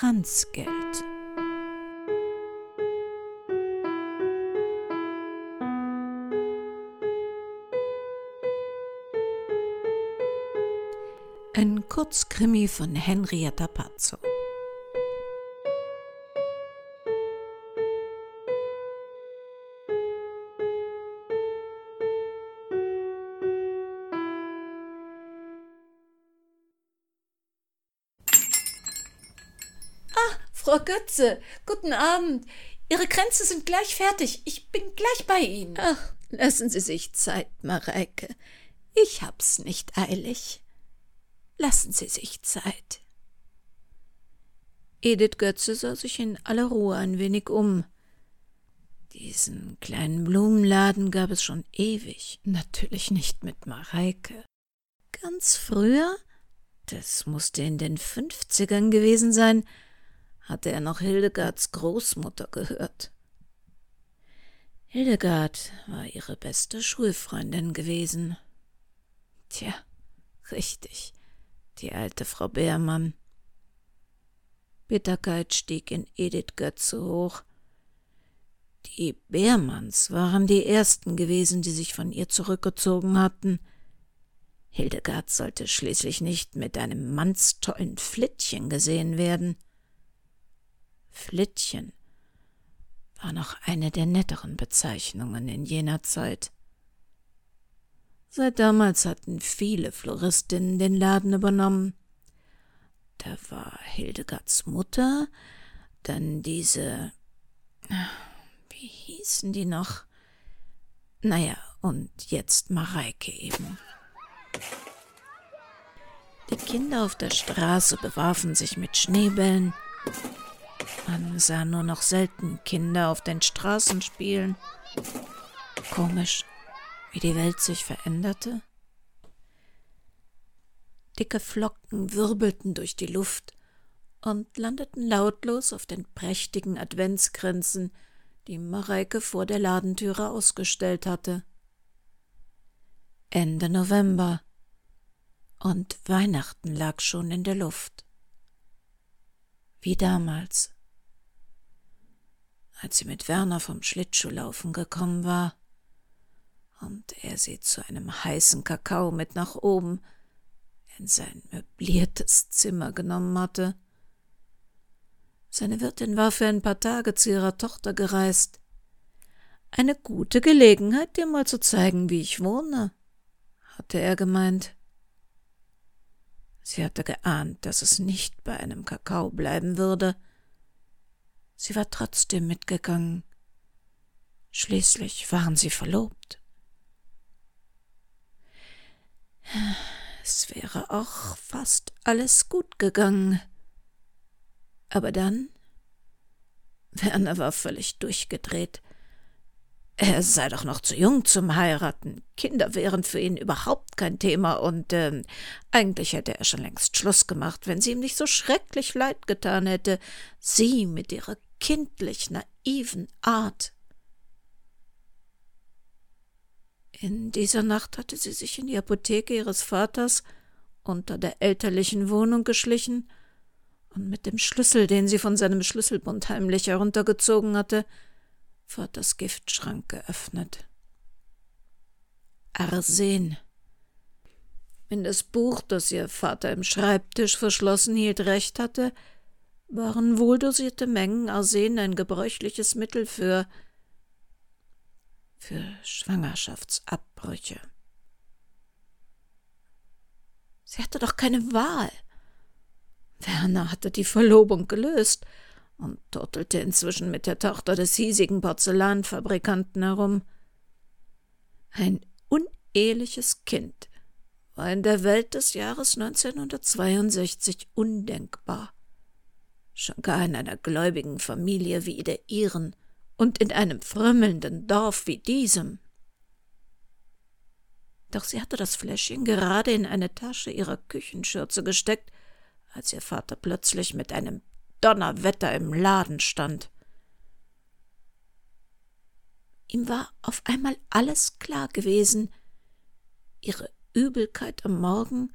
Kranzgeld. Ein Kurzkrimi von Henrietta Pazzo. Frau Götze, guten Abend. Ihre Kränze sind gleich fertig. Ich bin gleich bei Ihnen. Ach, lassen Sie sich Zeit, Mareike. Ich hab's nicht eilig. Lassen Sie sich Zeit. Edith Götze sah sich in aller Ruhe ein wenig um. Diesen kleinen Blumenladen gab es schon ewig, natürlich nicht mit Mareike. Ganz früher, das musste in den Fünfzigern gewesen sein, hatte er noch Hildegards Großmutter gehört. Hildegard war ihre beste Schulfreundin gewesen. Tja, richtig, die alte Frau Beermann. Bitterkeit stieg in Edith Götze hoch. Die Beermanns waren die ersten gewesen, die sich von ihr zurückgezogen hatten. Hildegard sollte schließlich nicht mit einem mannstollen Flittchen gesehen werden. Flittchen war noch eine der netteren Bezeichnungen in jener Zeit. Seit damals hatten viele Floristinnen den Laden übernommen. Da war Hildegards Mutter, dann diese. Wie hießen die noch? Naja, und jetzt Mareike eben. Die Kinder auf der Straße bewarfen sich mit Schneebällen, man sah nur noch selten Kinder auf den Straßen spielen. Komisch, wie die Welt sich veränderte. Dicke Flocken wirbelten durch die Luft und landeten lautlos auf den prächtigen Adventskränzen, die Mareike vor der Ladentüre ausgestellt hatte. Ende November und Weihnachten lag schon in der Luft. Wie damals als sie mit Werner vom Schlittschuhlaufen gekommen war und er sie zu einem heißen Kakao mit nach oben in sein möbliertes Zimmer genommen hatte. Seine Wirtin war für ein paar Tage zu ihrer Tochter gereist. Eine gute Gelegenheit, dir mal zu zeigen, wie ich wohne, hatte er gemeint. Sie hatte geahnt, dass es nicht bei einem Kakao bleiben würde, Sie war trotzdem mitgegangen. Schließlich waren sie verlobt. Es wäre auch fast alles gut gegangen. Aber dann Werner war völlig durchgedreht. Er sei doch noch zu jung zum Heiraten. Kinder wären für ihn überhaupt kein Thema und äh, eigentlich hätte er schon längst Schluss gemacht, wenn sie ihm nicht so schrecklich leid getan hätte. Sie mit ihrer kindlich naiven Art. In dieser Nacht hatte sie sich in die Apotheke ihres Vaters unter der elterlichen Wohnung geschlichen und mit dem Schlüssel, den sie von seinem Schlüsselbund heimlich heruntergezogen hatte, Vaters Giftschrank geöffnet. Arsen. Wenn das Buch, das ihr Vater im Schreibtisch verschlossen hielt, recht hatte, waren wohldosierte Mengen Arsen ein gebräuchliches Mittel für für Schwangerschaftsabbrüche. Sie hatte doch keine Wahl. Werner hatte die Verlobung gelöst und turtelte inzwischen mit der Tochter des hiesigen Porzellanfabrikanten herum. Ein uneheliches Kind war in der Welt des Jahres 1962 undenkbar schon gar in einer gläubigen Familie wie der ihren und in einem frömmelnden Dorf wie diesem. Doch sie hatte das Fläschchen gerade in eine Tasche ihrer Küchenschürze gesteckt, als ihr Vater plötzlich mit einem Donnerwetter im Laden stand. Ihm war auf einmal alles klar gewesen. Ihre Übelkeit am Morgen,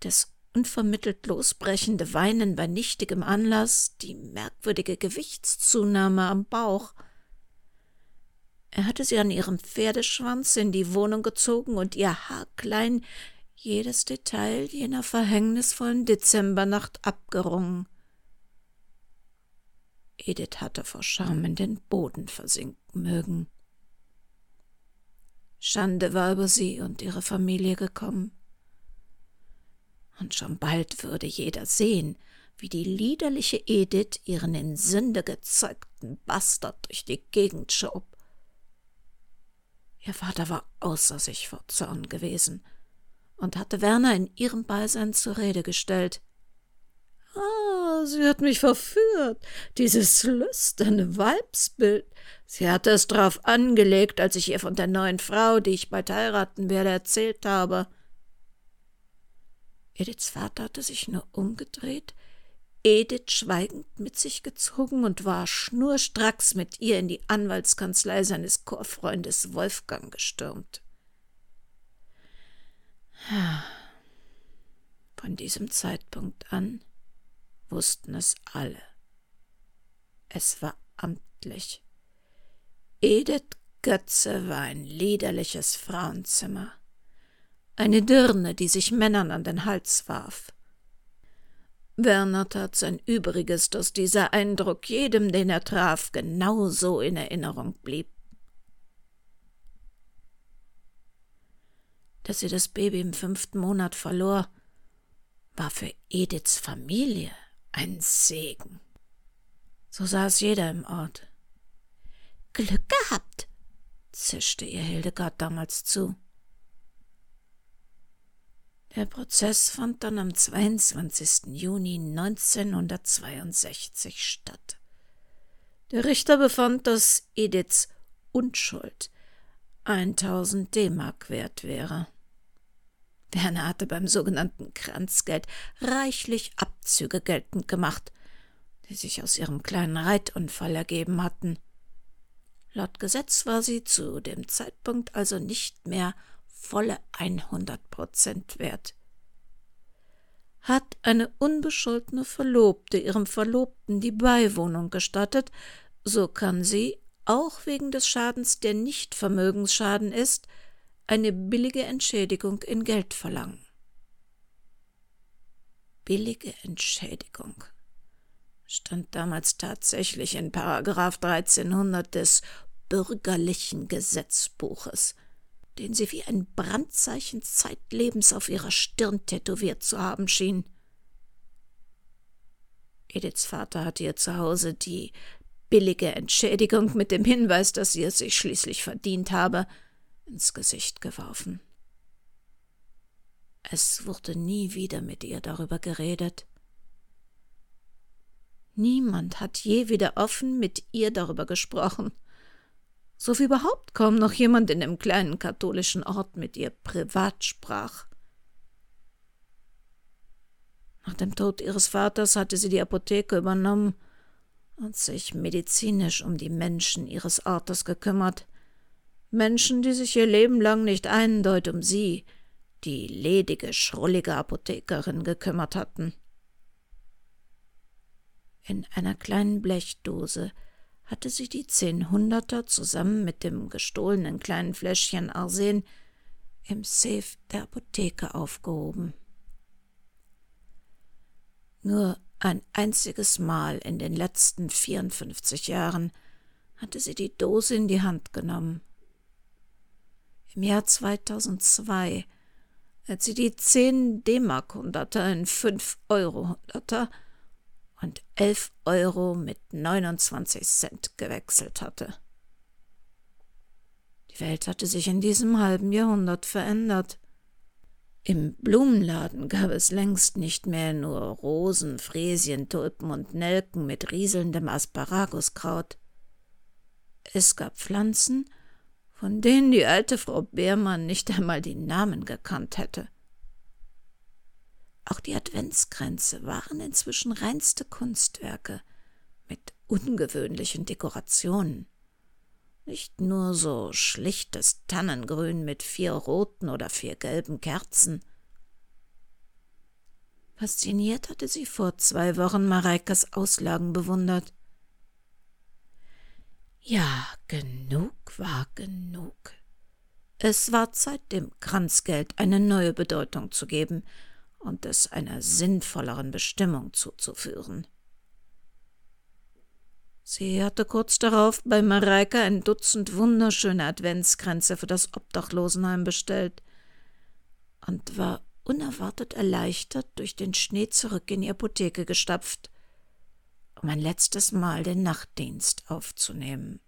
das unvermittelt losbrechende Weinen bei nichtigem Anlass, die merkwürdige Gewichtszunahme am Bauch. Er hatte sie an ihrem Pferdeschwanz in die Wohnung gezogen und ihr haarklein jedes Detail jener verhängnisvollen Dezembernacht abgerungen. Edith hatte vor Scham in den Boden versinken mögen. Schande war über sie und ihre Familie gekommen. Und schon bald würde jeder sehen, wie die liederliche Edith ihren in Sünde gezeugten Bastard durch die Gegend schob. Ihr Vater war außer sich vor Zorn gewesen und hatte Werner in ihrem Beisein zur Rede gestellt. Ah, sie hat mich verführt, dieses lüsterne Weibsbild. Sie hatte es drauf angelegt, als ich ihr von der neuen Frau, die ich bald heiraten werde, erzählt habe. Ediths Vater hatte sich nur umgedreht, Edith schweigend mit sich gezogen und war schnurstracks mit ihr in die Anwaltskanzlei seines Chorfreundes Wolfgang gestürmt. Von diesem Zeitpunkt an wussten es alle. Es war amtlich. Edith Götze war ein liederliches Frauenzimmer. Eine Dirne, die sich Männern an den Hals warf. Werner tat sein Übriges, dass dieser Eindruck jedem, den er traf, genau so in Erinnerung blieb. Dass sie das Baby im fünften Monat verlor, war für Ediths Familie ein Segen. So saß jeder im Ort. Glück gehabt, zischte ihr Hildegard damals zu. Der Prozess fand dann am 22. Juni 1962 statt. Der Richter befand, dass Ediths Unschuld 1000 D-Mark wert wäre. Werner hatte beim sogenannten Kranzgeld reichlich Abzüge geltend gemacht, die sich aus ihrem kleinen Reitunfall ergeben hatten. Laut Gesetz war sie zu dem Zeitpunkt also nicht mehr volle 100 Prozent wert. Hat eine unbescholtene Verlobte ihrem Verlobten die Beiwohnung gestattet, so kann sie, auch wegen des Schadens, der nicht Vermögensschaden ist, eine billige Entschädigung in Geld verlangen. Billige Entschädigung stand damals tatsächlich in Paragraph 1300 des bürgerlichen Gesetzbuches, den sie wie ein Brandzeichen zeitlebens auf ihrer Stirn tätowiert zu haben schien. Ediths Vater hatte ihr zu Hause die billige Entschädigung mit dem Hinweis, dass sie es sich schließlich verdient habe, ins Gesicht geworfen. Es wurde nie wieder mit ihr darüber geredet. Niemand hat je wieder offen mit ihr darüber gesprochen, so wie überhaupt kaum noch jemand in dem kleinen katholischen Ort mit ihr privat sprach. Nach dem Tod ihres Vaters hatte sie die Apotheke übernommen und sich medizinisch um die Menschen ihres Ortes gekümmert, Menschen, die sich ihr Leben lang nicht eindeutig um sie, die ledige, schrullige Apothekerin, gekümmert hatten. In einer kleinen Blechdose hatte sie die Zehnhunderter zusammen mit dem gestohlenen kleinen Fläschchen Arsen im Safe der Apotheke aufgehoben. Nur ein einziges Mal in den letzten vierundfünfzig Jahren hatte sie die Dose in die Hand genommen im Jahr 2002, als sie die 10 D-Mark-Hunderter in 5 Euro-Hunderter und 11 Euro mit 29 Cent gewechselt hatte. Die Welt hatte sich in diesem halben Jahrhundert verändert. Im Blumenladen gab es längst nicht mehr nur Rosen, Fräsien, Tulpen und Nelken mit rieselndem Asparaguskraut. Es gab Pflanzen, von denen die alte Frau Beermann nicht einmal die Namen gekannt hätte. Auch die Adventskränze waren inzwischen reinste Kunstwerke mit ungewöhnlichen Dekorationen. Nicht nur so schlichtes Tannengrün mit vier roten oder vier gelben Kerzen. Fasziniert hatte sie vor zwei Wochen Mareikas Auslagen bewundert. Ja, genug war genug. Es war Zeit, dem Kranzgeld eine neue Bedeutung zu geben und es einer sinnvolleren Bestimmung zuzuführen. Sie hatte kurz darauf bei Mareike ein Dutzend wunderschöne Adventskränze für das Obdachlosenheim bestellt und war unerwartet erleichtert durch den Schnee zurück in die Apotheke gestapft, um ein letztes Mal den Nachtdienst aufzunehmen.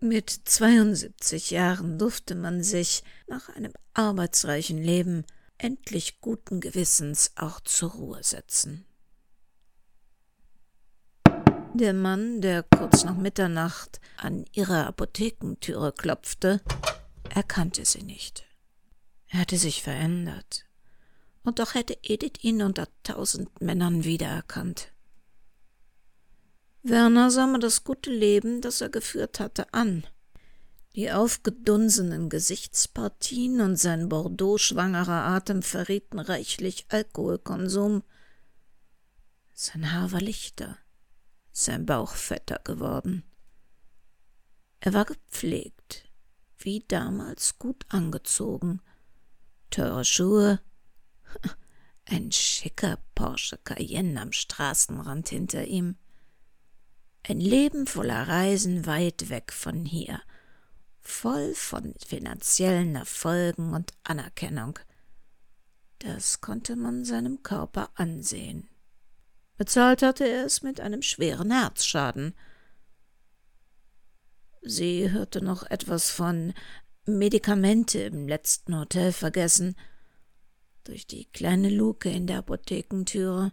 Mit 72 Jahren durfte man sich nach einem arbeitsreichen Leben endlich guten Gewissens auch zur Ruhe setzen. Der Mann, der kurz nach Mitternacht an ihrer Apothekentüre klopfte, erkannte sie nicht. Er hatte sich verändert, und doch hätte Edith ihn unter tausend Männern wiedererkannt. Werner sah mir das gute Leben, das er geführt hatte, an. Die aufgedunsenen Gesichtspartien und sein Bordeaux-schwangerer Atem verrieten reichlich Alkoholkonsum. Sein Haar war lichter, sein Bauch fetter geworden. Er war gepflegt, wie damals gut angezogen, teure Schuhe, ein schicker Porsche Cayenne am Straßenrand hinter ihm. Ein Leben voller Reisen weit weg von hier, voll von finanziellen Erfolgen und Anerkennung. Das konnte man seinem Körper ansehen. Bezahlt hatte er es mit einem schweren Herzschaden. Sie hörte noch etwas von Medikamente im letzten Hotel vergessen, durch die kleine Luke in der Apothekentüre.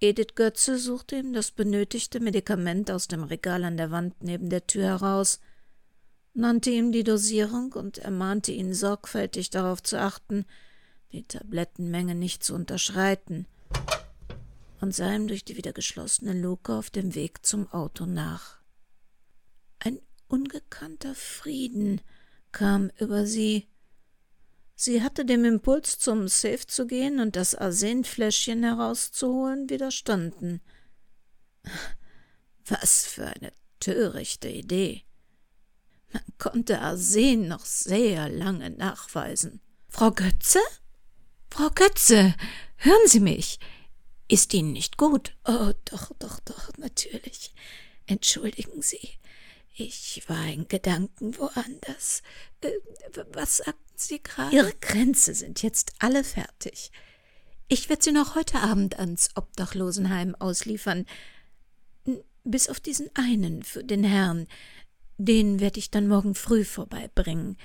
Edith Götze suchte ihm das benötigte Medikament aus dem Regal an der Wand neben der Tür heraus, nannte ihm die Dosierung und ermahnte ihn sorgfältig darauf zu achten, die Tablettenmenge nicht zu unterschreiten, und sah ihm durch die wieder geschlossene Luke auf dem Weg zum Auto nach. Ein ungekannter Frieden kam über sie, Sie hatte dem Impuls, zum Safe zu gehen und das Arsenfläschchen herauszuholen, widerstanden. Was für eine törichte Idee. Man konnte Arsen noch sehr lange nachweisen. Frau Götze? Frau Götze, hören Sie mich. Ist Ihnen nicht gut? Oh, doch, doch, doch, natürlich. Entschuldigen Sie. Ich war in Gedanken woanders. Äh, was sagten Sie gerade? Ihre Grenze sind jetzt alle fertig. Ich werde sie noch heute Abend ans Obdachlosenheim ausliefern. Bis auf diesen einen für den Herrn. Den werde ich dann morgen früh vorbeibringen.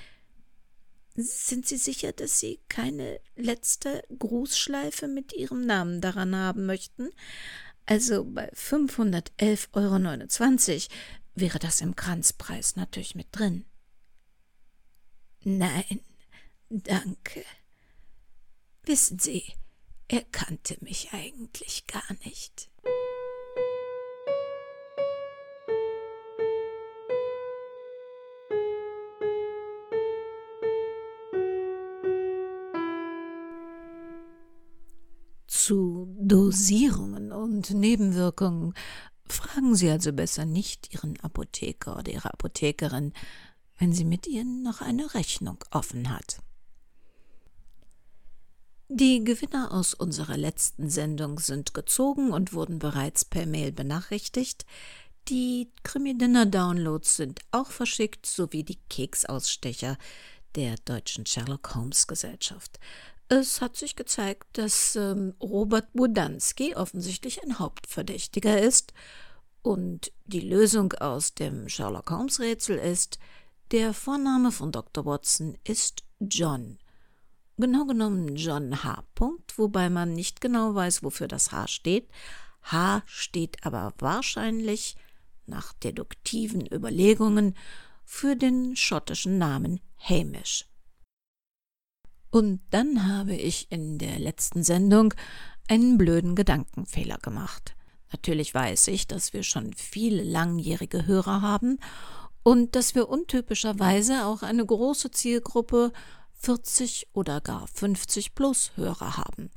Sind Sie sicher, dass Sie keine letzte Grußschleife mit Ihrem Namen daran haben möchten? Also bei 511,29 Euro wäre das im Kranzpreis natürlich mit drin. Nein, danke. Wissen Sie, er kannte mich eigentlich gar nicht. Zu Dosierungen und Nebenwirkungen Fragen Sie also besser nicht Ihren Apotheker oder Ihre Apothekerin, wenn sie mit Ihnen noch eine Rechnung offen hat. Die Gewinner aus unserer letzten Sendung sind gezogen und wurden bereits per Mail benachrichtigt. Die Krimi-Dinner Downloads sind auch verschickt, sowie die Keksausstecher der Deutschen Sherlock Holmes Gesellschaft. Es hat sich gezeigt, dass ähm, Robert Budanski offensichtlich ein Hauptverdächtiger ist und die Lösung aus dem Sherlock Holmes Rätsel ist, der Vorname von Dr. Watson ist John. Genau genommen John H. wobei man nicht genau weiß, wofür das H steht. H steht aber wahrscheinlich nach deduktiven Überlegungen für den schottischen Namen Hamish. Und dann habe ich in der letzten Sendung einen blöden Gedankenfehler gemacht. Natürlich weiß ich, dass wir schon viele langjährige Hörer haben und dass wir untypischerweise auch eine große Zielgruppe 40 oder gar 50 plus Hörer haben.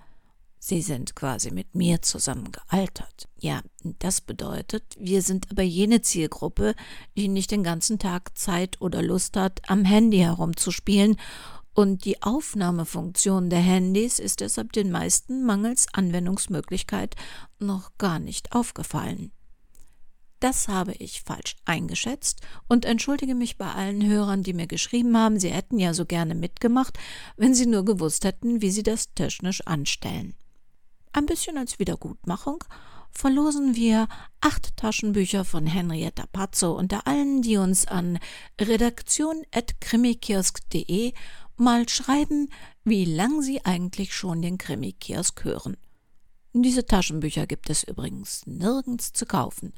Sie sind quasi mit mir zusammen gealtert. Ja, das bedeutet, wir sind aber jene Zielgruppe, die nicht den ganzen Tag Zeit oder Lust hat, am Handy herumzuspielen und die Aufnahmefunktion der Handys ist deshalb den meisten mangels Anwendungsmöglichkeit noch gar nicht aufgefallen. Das habe ich falsch eingeschätzt und entschuldige mich bei allen Hörern, die mir geschrieben haben, sie hätten ja so gerne mitgemacht, wenn sie nur gewusst hätten, wie sie das technisch anstellen. Ein bisschen als Wiedergutmachung verlosen wir acht Taschenbücher von Henrietta Pazzo unter allen, die uns an redaktion.krimikiosk.de mal schreiben, wie lang Sie eigentlich schon den Krimi-Kiosk hören. Diese Taschenbücher gibt es übrigens nirgends zu kaufen.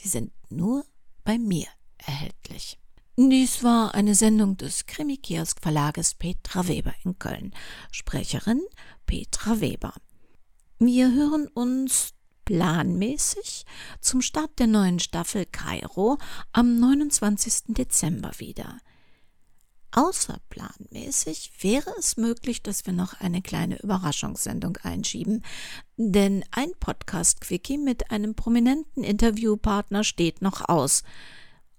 Die sind nur bei mir erhältlich. Dies war eine Sendung des Krimi-Kiosk Verlages Petra Weber in Köln. Sprecherin Petra Weber. Wir hören uns planmäßig zum Start der neuen Staffel Kairo am 29. Dezember wieder. Außerplanmäßig wäre es möglich, dass wir noch eine kleine Überraschungssendung einschieben, denn ein Podcast-Quickie mit einem prominenten Interviewpartner steht noch aus.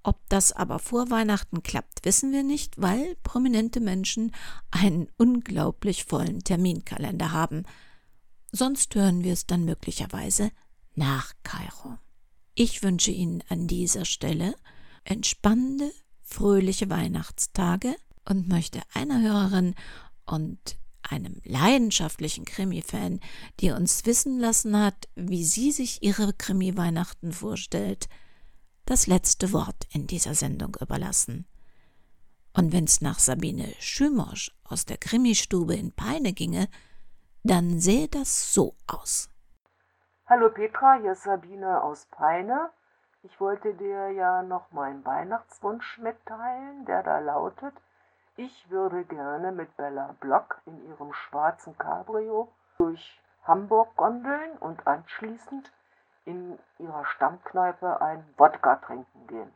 Ob das aber vor Weihnachten klappt, wissen wir nicht, weil prominente Menschen einen unglaublich vollen Terminkalender haben. Sonst hören wir es dann möglicherweise nach Kairo. Ich wünsche Ihnen an dieser Stelle entspannende, fröhliche Weihnachtstage und möchte einer Hörerin und einem leidenschaftlichen Krimi-Fan, die uns wissen lassen hat, wie sie sich ihre Krimi-Weihnachten vorstellt, das letzte Wort in dieser Sendung überlassen. Und wenn's nach Sabine Schümosch aus der Krimistube in Peine ginge, dann sähe das so aus. Hallo Petra, hier ist Sabine aus Peine. Ich wollte dir ja noch meinen Weihnachtswunsch mitteilen, der da lautet, ich würde gerne mit Bella Block in ihrem schwarzen Cabrio durch Hamburg gondeln und anschließend in ihrer Stammkneipe ein Wodka trinken gehen.